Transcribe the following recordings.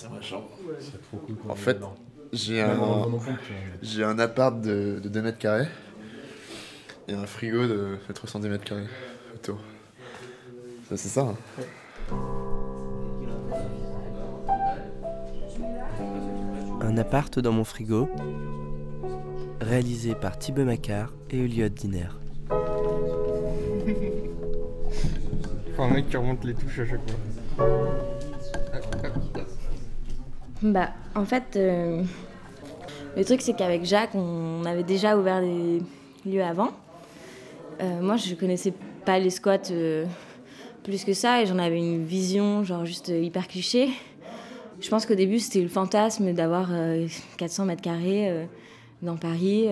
c'est ma chambre. C'est trop cool. En fait, j'ai un, j'ai un appart de, de 2 mètres carrés et un frigo de 310 mètres carrés autour. Ça, c'est ça. hein. Un appart dans mon frigo, réalisé par Thibaut Macquart et Elliot Diner. Faut un mec qui remonte les touches à chaque fois. Bah, en fait, euh, le truc, c'est qu'avec Jacques, on avait déjà ouvert des lieux avant. Euh, moi, je connaissais pas les squats euh, plus que ça et j'en avais une vision, genre juste hyper cliché. Je pense qu'au début, c'était le fantasme d'avoir euh, 400 mètres carrés dans Paris.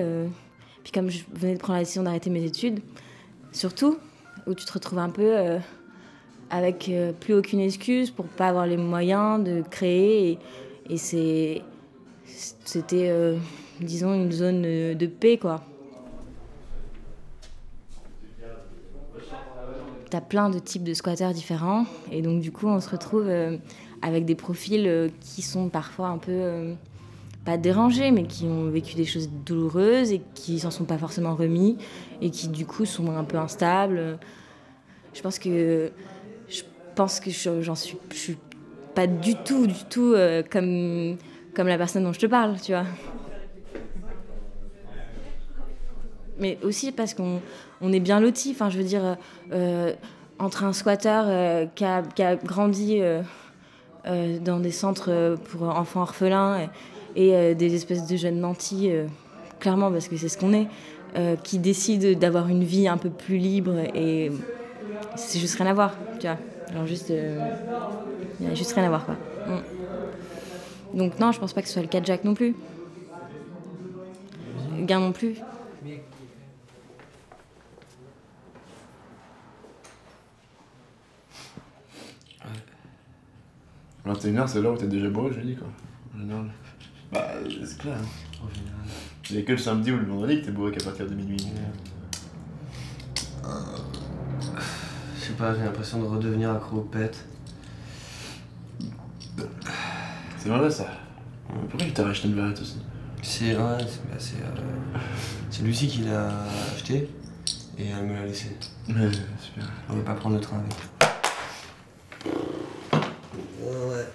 Puis, comme je venais de prendre la décision d'arrêter mes études, surtout, où tu te retrouves un peu avec plus aucune excuse pour pas avoir les moyens de créer. Et c'était, euh, disons, une zone euh, de paix, quoi. T'as plein de types de squatteurs différents. Et donc, du coup, on se retrouve euh, avec des profils qui sont parfois un peu. pas dérangés, mais qui ont vécu des choses douloureuses et qui s'en sont pas forcément remis et qui, du coup, sont un peu instables. Je pense que. Je pense que je- j'en suis. Je suis pas du tout, du tout euh, comme, comme la personne dont je te parle, tu vois. Mais aussi parce qu'on on est bien lotis. Enfin, je veux dire, euh, entre un squatteur euh, qui, a, qui a grandi dans des centres pour enfants orphelins et, et, des espèces de jeunes nantis, clairement, parce que c'est ce qu'on est, qui décident d'avoir une vie un peu plus libre et c'est juste rien à voir, tu vois. Genre juste. Il n'y a juste rien à voir, quoi. Mm. Donc, non, je pense pas que ce soit le cas de Jacques non plus. Gain non plus. 21h, c'est l'heure où t'es déjà bourré, je dis quoi. En général. Bah, c'est clair. hein. En général. Il y a que le samedi ou le vendredi que t'es bourré qu'à partir de minuit sais pas, j'ai l'impression de redevenir accro au pet. C'est vrai ça. Pourquoi tu t'as racheté une verrette aussi? C'est ouais, c'est bah, c'est, euh, c'est Lucie qui l'a acheté et elle me l'a laissé. Super. On va pas prendre le train avec. Ouais.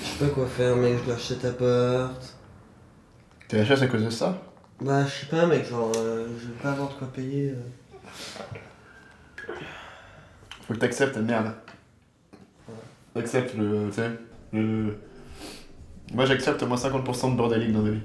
Je sais pas quoi faire, mec, je dois acheter cet appart. T'es la chasse à cause de ça? Bah, je sais pas, mec, genre, euh, je vais pas avoir de quoi payer. euh. Faut que t'acceptes ta merde. Accepte le. Tu sais, le. Moi j'accepte moins 50% de bordélique dans ma vie.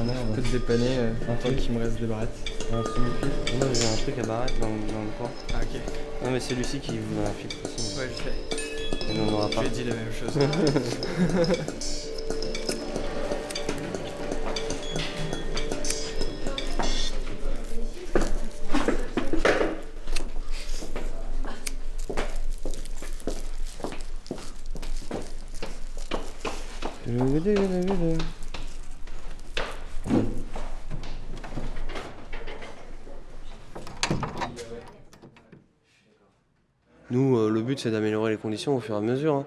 Ah non, Je peux te dépanner euh, tant qu'il me reste des barrettes. un Moi, j'ai un truc à barrette dans, dans le coin. Ah, ok. Non, mais c'est Lucie qui vous en a fait de toute façon. Ouais, je sais. Et on n'aura Je pas. lui ai dit la même chose. Nous, euh, le but, c'est d'améliorer les conditions au fur et à mesure. hein.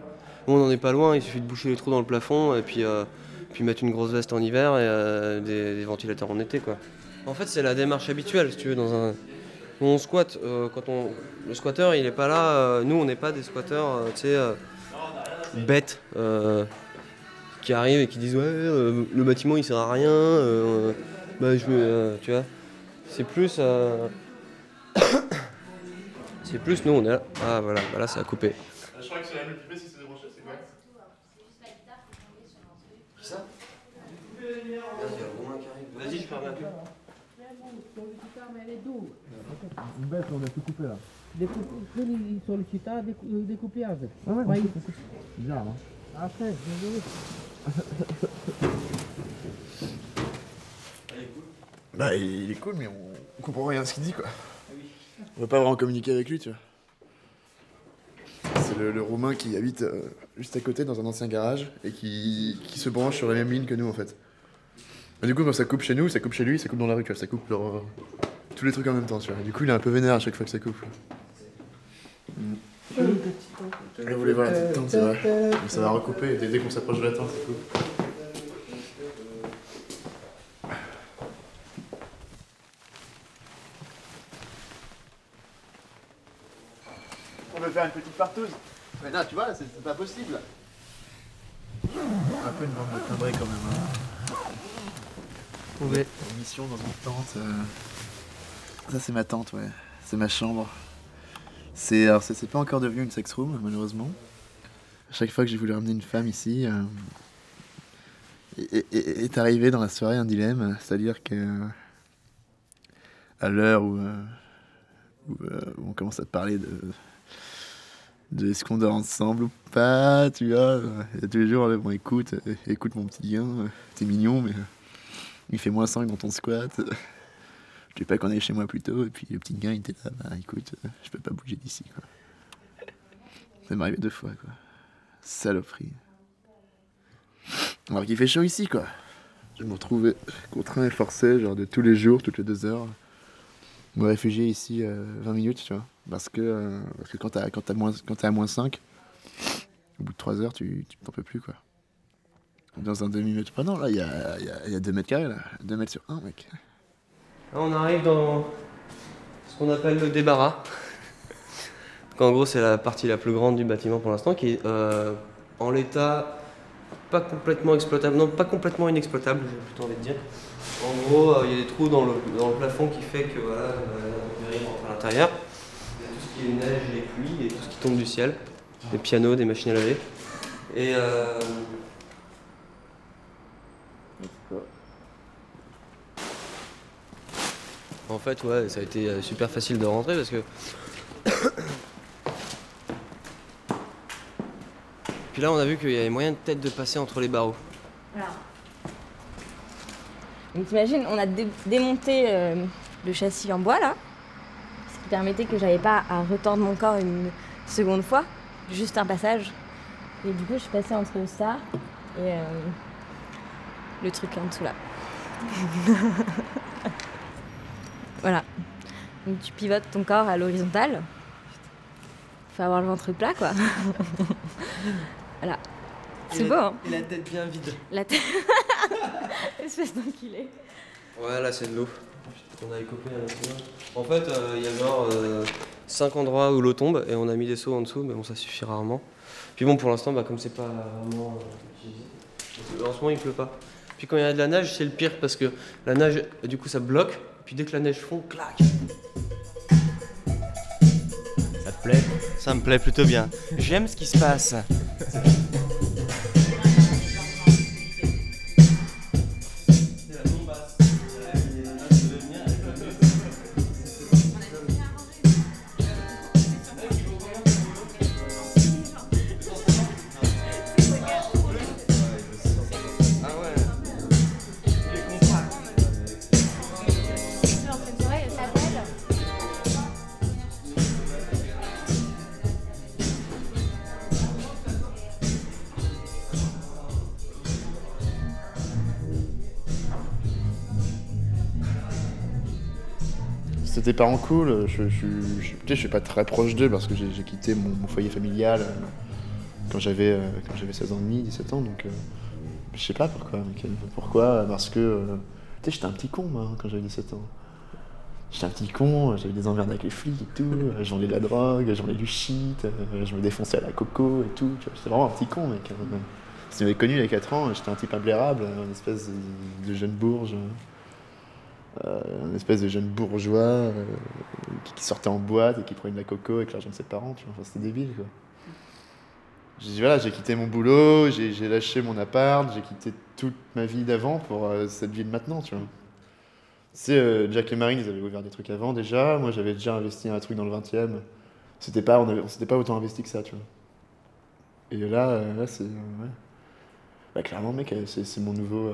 Nous, on n'en est pas loin, il suffit de boucher les trous dans le plafond et puis, euh, puis mettre une grosse veste en hiver et euh, des, ventilateurs en été. Quoi. En fait, c'est la démarche habituelle, si tu veux, dans un... On squatte, quand on... le squatteur, il est pas là, nous, on n'est pas des squatteurs, tu sais, bêtes, qui arrivent et qui disent, ouais, le bâtiment, il sert à rien, bah, je tu vois, c'est plus... euh, c'est plus, nous, on est là. Ah, voilà, voilà, ça a coupé. Je crois que c'est la multiplier si c'est débranché, c'est quoi Ça Vas-y, je ferme la pub. Une bête, on a tout coupé là. Quelli sollecità decoupage. Ah ouais, Vai. c'est bizarre, hein. Après, désolé. Bah, il est cool, mais on, on comprend rien à ce qu'il dit, quoi. On va pas vraiment communiquer avec lui, tu vois. C'est le, le Roumain qui habite euh, juste à côté dans un ancien garage et qui, qui se branche sur la même ligne que nous, en fait. Et du coup, quand ça coupe chez nous, ça coupe chez lui, ça coupe dans la rue, tu vois. Ça coupe euh, tous les trucs en même temps, tu vois. Et du coup, il est un peu vénère à chaque fois que ça coupe. Mm. Vous voulez voir la petite tente, c'est vrai. Mais ça va recouper, dès qu'on s'approche de la tente, ça coupe. Mais non, tu vois, c'est pas possible. Un peu une bande de timbrés quand même. Hein. Ouais. Une mission dans une tente. euh. Ça, c'est ma tente, ouais. C'est ma chambre. C'est alors c'est c'est pas encore devenu une sex room, malheureusement. À chaque fois que j'ai voulu ramener une femme ici, euh, est, est- est arrivé dans la soirée un dilemme, c'est-à-dire que à l'heure où, euh, où, euh, où on commence à parler de de est-ce qu'on dort ensemble ou pas, tu vois. Il y a tous les jours, bon, écoute, écoute mon petit gain, t'es mignon, mais il fait moins 5 dans ton squat. Je dis pas qu'on est chez moi plus tôt, et puis le petit gars, il était là, bah écoute, je peux pas bouger d'ici, quoi. Ça m'est arrivé deux fois, quoi. Saloperie. Alors qu'il fait chaud ici, quoi. Je me retrouvais contraint et forcé, genre de tous les jours, toutes les deux heures, me réfugier ici euh, 20 minutes, tu vois. Parce que, euh, parce que quand t'as moins, t'es à moins 5, au bout de 3 heures, tu t'en peux plus, quoi. Dans un demi-mètre. Ah non, là, il y a, y, y a 2 mètres carrés, là. 2 mètres sur 1, mec. Là, on arrive dans ce qu'on appelle le débarras. Donc, en gros, c'est la partie la plus grande du bâtiment pour l'instant, qui est euh, en l'état pas complètement exploitable, non, pas complètement inexploitable, j'ai plutôt envie de dire. En gros, euh, il y a des trous dans le, dans le plafond qui fait que voilà, euh, l'intérieur rentre à l'intérieur. Il y a tout ce qui est neige, les pluies et tout ce qui tombe du ciel. Des pianos, des machines à laver. Et euh, En fait, ouais, ça a été euh, super facile de rentrer parce que. Puis là, on a vu qu'il y avait moyen de peut-être de passer entre les barreaux. Donc t'imagines, on a dé- démonté euh, le châssis en bois là, ce qui permettait que j'avais pas à retordre mon corps une seconde fois, juste un passage. Et du coup, je suis passée entre ça et euh, le truc en dessous là. voilà. Donc tu pivotes ton corps à l'horizontale. Faut avoir le ventre plat quoi. voilà. C'est beau hein Et la tête bien vide. La tête. Espèce d'enculé. Ouais, là, c'est de l'eau. On a écopé à l'intérieur. En fait, euh, il y a genre 5 endroits où l'eau tombe et on a mis des seaux en dessous, mais bon, ça suffit rarement. Puis bon, pour l'instant, bah, comme c'est pas vraiment euh, utilisé, en ce moment, il pleut pas. Puis quand il y a de la neige, c'est le pire parce que la neige, du coup, ça bloque. Puis dès que la neige fond, clac Ça te plaît? Ça me plaît plutôt bien. J'aime ce qui se passe. Thank you. C'était des parents cool, je, je, je, suis pas très proche d'eux parce que j'ai quitté mon, foyer familial euh, quand j'avais euh, quand j'avais 16 ans et demi, 17 ans, donc euh, je sais pas pourquoi. Pourquoi? Parce que j'étais un petit con moi quand j'avais 17 ans. J'étais un petit con, j'avais des emmerdes avec les flics et tout, euh, je vendais de la drogue, je vendais du shit, je me défonçais à la coco et tout, j'étais vraiment un petit con mec. hein. Si tu m'avais connu il y a 4 ans, j'étais un type imblairable, une espèce de, de jeune bourge. Euh, un espèce de jeune bourgeois euh, qui, qui sortait en boîte et qui prenait de la coco avec l'argent de ses parents. Enfin, c'était débile, quoi. J'ai voilà, j'ai quitté mon boulot, j'ai lâché mon appart, j'ai quitté toute ma vie d'avant pour euh, cette vie de maintenant, tu vois. Sais, euh, Jack et Marine, ils avaient ouvert des trucs avant déjà. Moi, j'avais déjà investi un truc dans le 20 e C'était pas, on, avait- on s'était pas autant investi que ça, tu vois. Et là, là c'est. Bah, clairement, mec, c'est c'est mon nouveau.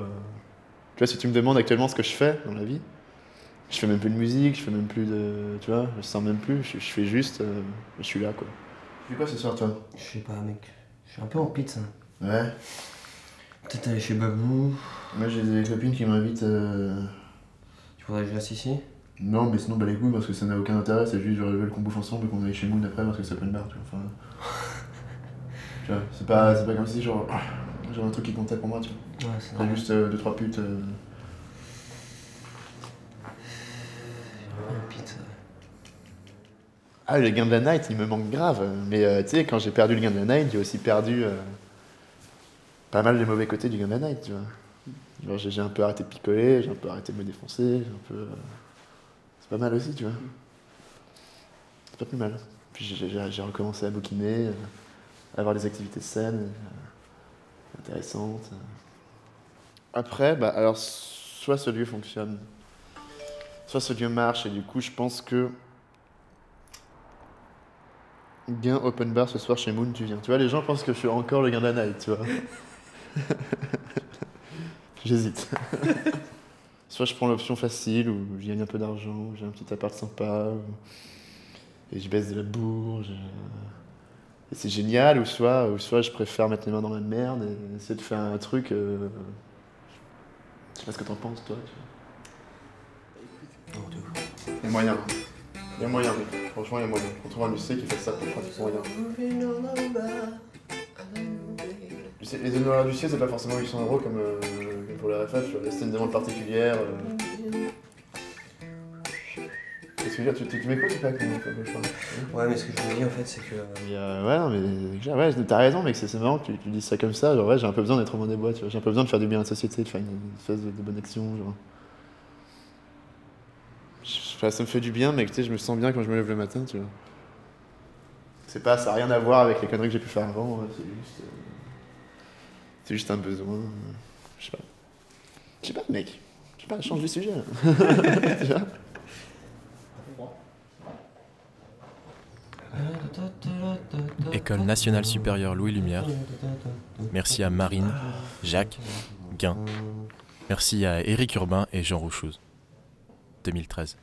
Tu vois, si tu me demandes actuellement ce que je fais dans la vie, je fais même plus de musique, je fais même plus de. Tu vois, je sens même plus, je, je fais juste. euh, je suis là, quoi. Tu fais quoi ce soir, toi? Je sais pas, mec. Je suis un peu en pizza. Ouais. Peut-être aller chez Babou. Moi, j'ai des copines qui m'invitent. euh, Tu voudrais que je reste ici? Non, mais sinon, bah les couilles, parce que ça n'a aucun intérêt, c'est juste, j'aurais veulent qu'on bouffe ensemble et qu'on aille chez Moon après parce que c'est open bar, tu vois. Enfin. tu vois, c'est pas, c'est pas comme si, genre. J'avais un truc qui comptait pour moi, tu vois. Ouais, c'est C'est juste euh, deux, trois putes. euh. Ah, le gain de la night, il me manque grave. Mais euh, tu sais, quand j'ai perdu le gain de la night, j'ai aussi perdu euh, pas mal les mauvais côtés du gain de la night, tu vois. Genre, j'ai un peu arrêté de picoler, j'ai un peu arrêté de me défoncer, j'ai un peu. euh, C'est pas mal aussi, tu vois. C'est pas plus mal. Puis j'ai- recommencé à bouquiner, euh, à avoir des activités saines, euh, intéressantes. euh. Après, bah, alors, soit ce lieu fonctionne, soit ce lieu marche, et du coup, je pense que Gain open bar ce soir chez Moon, tu viens. Tu vois, les gens pensent que je suis encore le gain de la night, tu vois. J'hésite. soit je prends l'option facile où je gagne un peu d'argent, j'ai un petit appart sympa, où- et je baisse de la bourge. Et c'est génial, ou soit, ou soit je préfère mettre les mains dans la merde et essayer de faire un truc. euh, Je sais pas ce que t'en penses, toi. Tu vois. Il y a moyen. Il y a moyen. Franchement, il y a moyen. On trouve un lycée qui fait ça pour pratiquement rien. Les honoraires du ciel, c'est pas forcément 800 euros comme, euh, comme pour la. Là, c'était une demande particulière. euh. Que je veux dire Tu, tu, tu m'écoutes ou pas choix Ouais, mais ce que je me dis en fait, c'est que. Mais euh, ouais, non, mais déjà, ouais, t'as raison, mec, c'est c'est marrant que tu, tu dises ça comme ça. Genre, ouais, j'ai un peu besoin d'être au moins des bois, tu vois. J'ai un peu besoin de faire du bien à la société, de faire une, une espèce de, de bonne action, genre. Je- ça me fait du bien, mais tu sais, je me sens bien quand je me lève le matin, tu vois. C'est pas, ça n'a rien à voir avec les conneries que j'ai pu faire avant, ouais, c'est juste. euh, c'est juste un besoin. euh, Je sais pas. Je sais pas, mec. Je sais pas, change de sujet. là. tu vois? École nationale supérieure Louis Lumière. Merci à Marine, Jacques, Guin. Merci à Éric Urbain et Jean Rouchouz. 2013.